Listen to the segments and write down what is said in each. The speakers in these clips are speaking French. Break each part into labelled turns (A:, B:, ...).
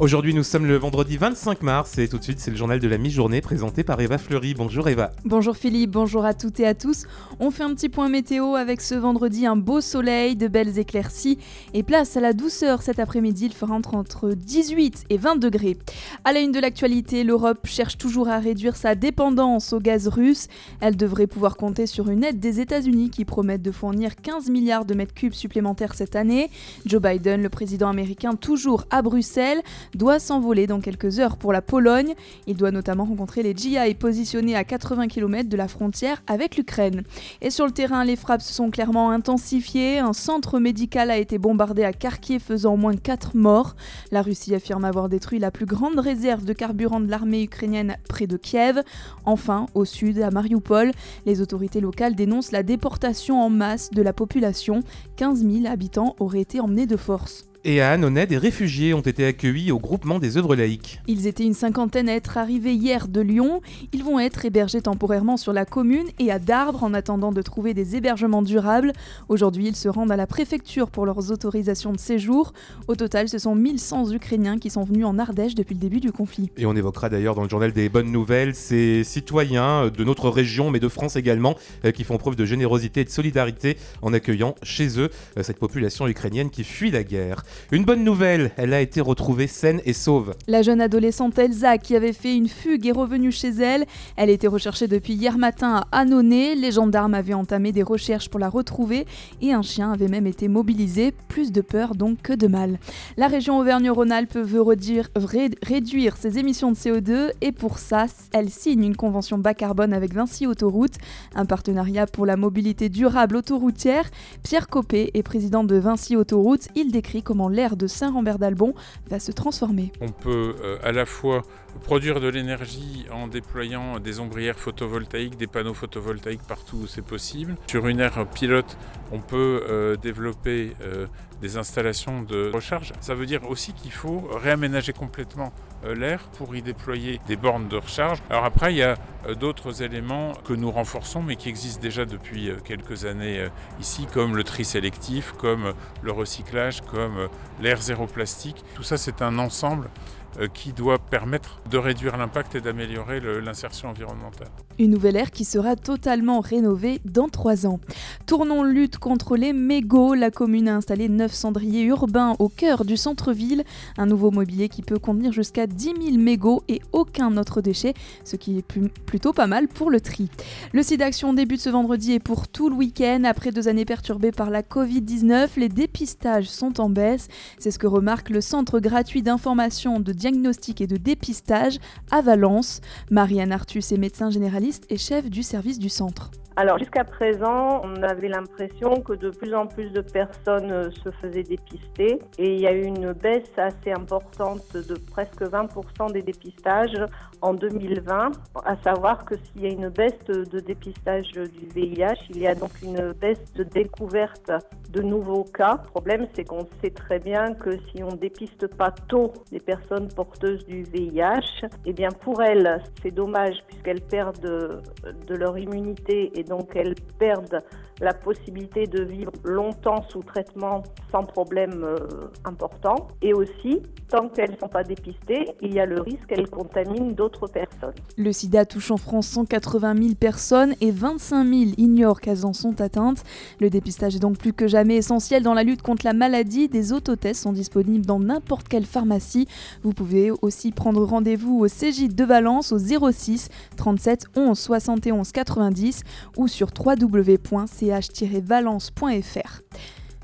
A: Aujourd'hui, nous sommes le vendredi 25 mars et tout de suite, c'est le journal de la mi-journée présenté par Eva Fleury. Bonjour Eva.
B: Bonjour Philippe, bonjour à toutes et à tous. On fait un petit point météo avec ce vendredi un beau soleil, de belles éclaircies et place à la douceur cet après-midi. Il fera entre 18 et 20 degrés. À la une de l'actualité, l'Europe cherche toujours à réduire sa dépendance au gaz russe. Elle devrait pouvoir compter sur une aide des États-Unis qui promettent de fournir 15 milliards de mètres cubes supplémentaires cette année. Joe Biden, le président américain, toujours à Bruxelles, doit s'envoler dans quelques heures pour la Pologne. Il doit notamment rencontrer les GI positionnés à 80 km de la frontière avec l'Ukraine. Et sur le terrain, les frappes se sont clairement intensifiées. Un centre médical a été bombardé à Kharkiv, faisant au moins 4 morts. La Russie affirme avoir détruit la plus grande réserve de carburant de l'armée ukrainienne près de Kiev. Enfin, au sud, à Mariupol, les autorités locales dénoncent la déportation en masse de la population. 15 000 habitants auraient été emmenés de force.
A: Et à Annonay, des réfugiés ont été accueillis au groupement des œuvres laïques.
B: Ils étaient une cinquantaine à être arrivés hier de Lyon. Ils vont être hébergés temporairement sur la commune et à Darbre en attendant de trouver des hébergements durables. Aujourd'hui, ils se rendent à la préfecture pour leurs autorisations de séjour. Au total, ce sont 1100 Ukrainiens qui sont venus en Ardèche depuis le début du conflit.
A: Et on évoquera d'ailleurs dans le journal des bonnes nouvelles ces citoyens de notre région, mais de France également, euh, qui font preuve de générosité et de solidarité en accueillant chez eux euh, cette population ukrainienne qui fuit la guerre. Une bonne nouvelle, elle a été retrouvée saine et sauve.
B: La jeune adolescente Elsa, qui avait fait une fugue, est revenue chez elle. Elle était recherchée depuis hier matin à Annonay. Les gendarmes avaient entamé des recherches pour la retrouver et un chien avait même été mobilisé. Plus de peur donc que de mal. La région Auvergne-Rhône-Alpes veut réduire ses émissions de CO2 et pour ça, elle signe une convention bas carbone avec Vinci Autoroute, un partenariat pour la mobilité durable autoroutière. Pierre Copé est président de Vinci Autoroute. Il décrit comment l'air de Saint-Rambert d'Albon va se transformer.
C: On peut euh, à la fois produire de l'énergie en déployant des ombrières photovoltaïques, des panneaux photovoltaïques partout où c'est possible. Sur une aire pilote, on peut euh, développer euh, des installations de recharge. Ça veut dire aussi qu'il faut réaménager complètement euh, l'air pour y déployer des bornes de recharge. Alors après, il y a d'autres éléments que nous renforçons mais qui existent déjà depuis quelques années ici, comme le tri sélectif, comme le recyclage, comme l'air zéro plastique. Tout ça, c'est un ensemble euh, qui doit permettre de réduire l'impact et d'améliorer l'insertion environnementale.
B: Une nouvelle ère qui sera totalement rénovée dans trois ans. Tournons lutte contre les mégots. La commune a installé 9 cendriers urbains au cœur du centre-ville. Un nouveau mobilier qui peut contenir jusqu'à 10 000 mégots et aucun autre déchet, ce qui est plutôt pas mal pour le tri. Le site d'action débute ce vendredi et pour tout le week-end. Après deux années perturbées par la Covid-19, les dépistages sont en baisse. C'est ce que remarque le centre gratuit d'information de diagnostic et de dépistage à Valence. Marianne Artus est médecin généraliste et chef du service du centre.
D: Alors jusqu'à présent, on avait l'impression que de plus en plus de personnes euh, se faisaient dépister et il y a eu une baisse assez importante de presque 20% des dépistages en 2020, à savoir que s'il y a une baisse de dépistage du VIH, il y a donc une baisse de découverte de nouveaux cas. Le problème, c'est qu'on sait très bien que si on dépiste pas tôt les personnes porteuses du VIH, eh bien pour elles, c'est dommage puisqu'elles perdent de leur immunité et donc elles perdent la possibilité de vivre longtemps sous traitement sans problème euh, important. Et aussi, tant qu'elles ne sont pas dépistées, il y a le risque qu'elles contaminent d'autres personnes.
B: Le sida touche en France 180 000 personnes et 25 000 ignorent qu'elles en sont atteintes. Le dépistage est donc plus que jamais essentiel dans la lutte contre la maladie. Des autotests sont disponibles dans n'importe quelle pharmacie. Vous pouvez aussi prendre rendez-vous au CJ de Valence au 06 37 11 71 90 ou sur www.ch-valence.fr.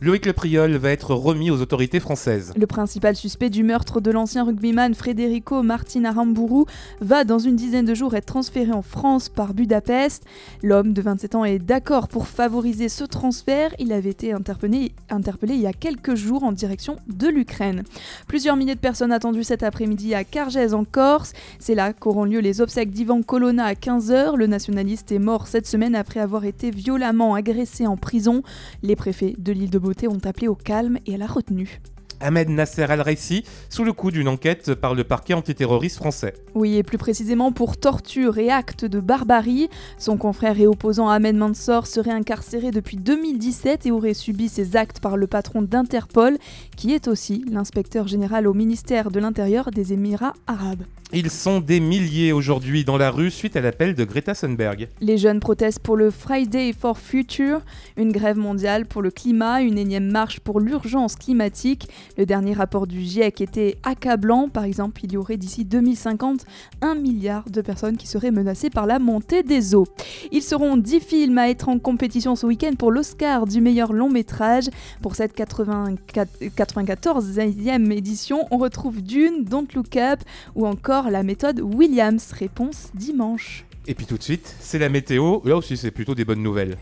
A: Loïc Lepriol va être remis aux autorités françaises.
B: Le principal suspect du meurtre de l'ancien rugbyman Federico Martin Aramburu va dans une dizaine de jours être transféré en France par Budapest. L'homme de 27 ans est d'accord pour favoriser ce transfert. Il avait été interpellé, il y a quelques jours en direction de l'Ukraine. Plusieurs milliers de personnes attendues cet après-midi à Cargèse en Corse. C'est là qu'auront lieu les obsèques d'Ivan Colonna à 15h. Le nationaliste est mort cette semaine après avoir été violemment agressé en prison. Les préfets de l'île de ont appelé au calme et à la retenue.
A: Ahmed Nasser al-Raisi sous le coup d'une enquête par le parquet antiterroriste français.
B: Oui, et plus précisément pour torture et actes de barbarie. Son confrère et opposant Ahmed Mansour serait incarcéré depuis 2017 et aurait subi ces actes par le patron d'Interpol, qui est aussi l'inspecteur général au ministère de l'Intérieur des Émirats arabes.
A: Ils sont des milliers aujourd'hui dans la rue suite à l'appel de Greta Thunberg.
B: Les jeunes protestent pour le Friday for Future, une grève mondiale pour le climat, une énième marche pour l'urgence climatique. Le dernier rapport du GIEC était accablant. Par exemple, il y aurait d'ici 2050 un milliard de personnes qui seraient menacées par la montée des eaux. Ils seront 10 films à être en compétition ce week-end pour l'Oscar du meilleur long métrage. Pour cette 94e édition, on retrouve Dune, Don't Look Up ou encore la méthode Williams. Réponse dimanche.
A: Et puis tout de suite, c'est la météo. Là aussi, c'est plutôt des bonnes nouvelles.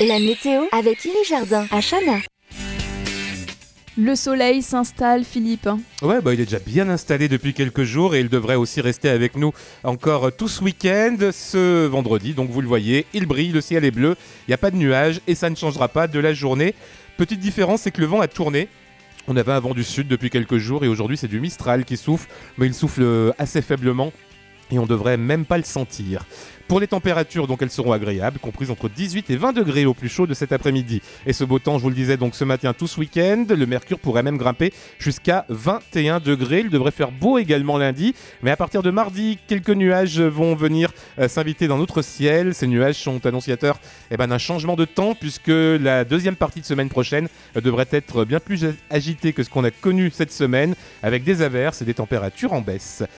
E: La météo avec Illy Jardin à Chana.
B: Le soleil s'installe, Philippe.
A: Ouais, bah, il est déjà bien installé depuis quelques jours et il devrait aussi rester avec nous encore tout ce week-end, ce vendredi. Donc vous le voyez, il brille, le ciel est bleu, il n'y a pas de nuages et ça ne changera pas de la journée. Petite différence, c'est que le vent a tourné. On avait un vent du sud depuis quelques jours et aujourd'hui c'est du Mistral qui souffle, mais il souffle assez faiblement et on devrait même pas le sentir. Pour les températures, donc elles seront agréables, comprises entre 18 et 20 degrés au plus chaud de cet après-midi. Et ce beau temps, je vous le disais donc ce matin, tout ce week-end, le mercure pourrait même grimper jusqu'à 21 degrés. Il devrait faire beau également lundi, mais à partir de mardi, quelques nuages vont venir euh, s'inviter dans notre ciel. Ces nuages sont annonciateurs eh ben, d'un changement de temps, puisque la deuxième partie de semaine prochaine euh, devrait être bien plus agitée que ce qu'on a connu cette semaine, avec des averses et des températures en baisse.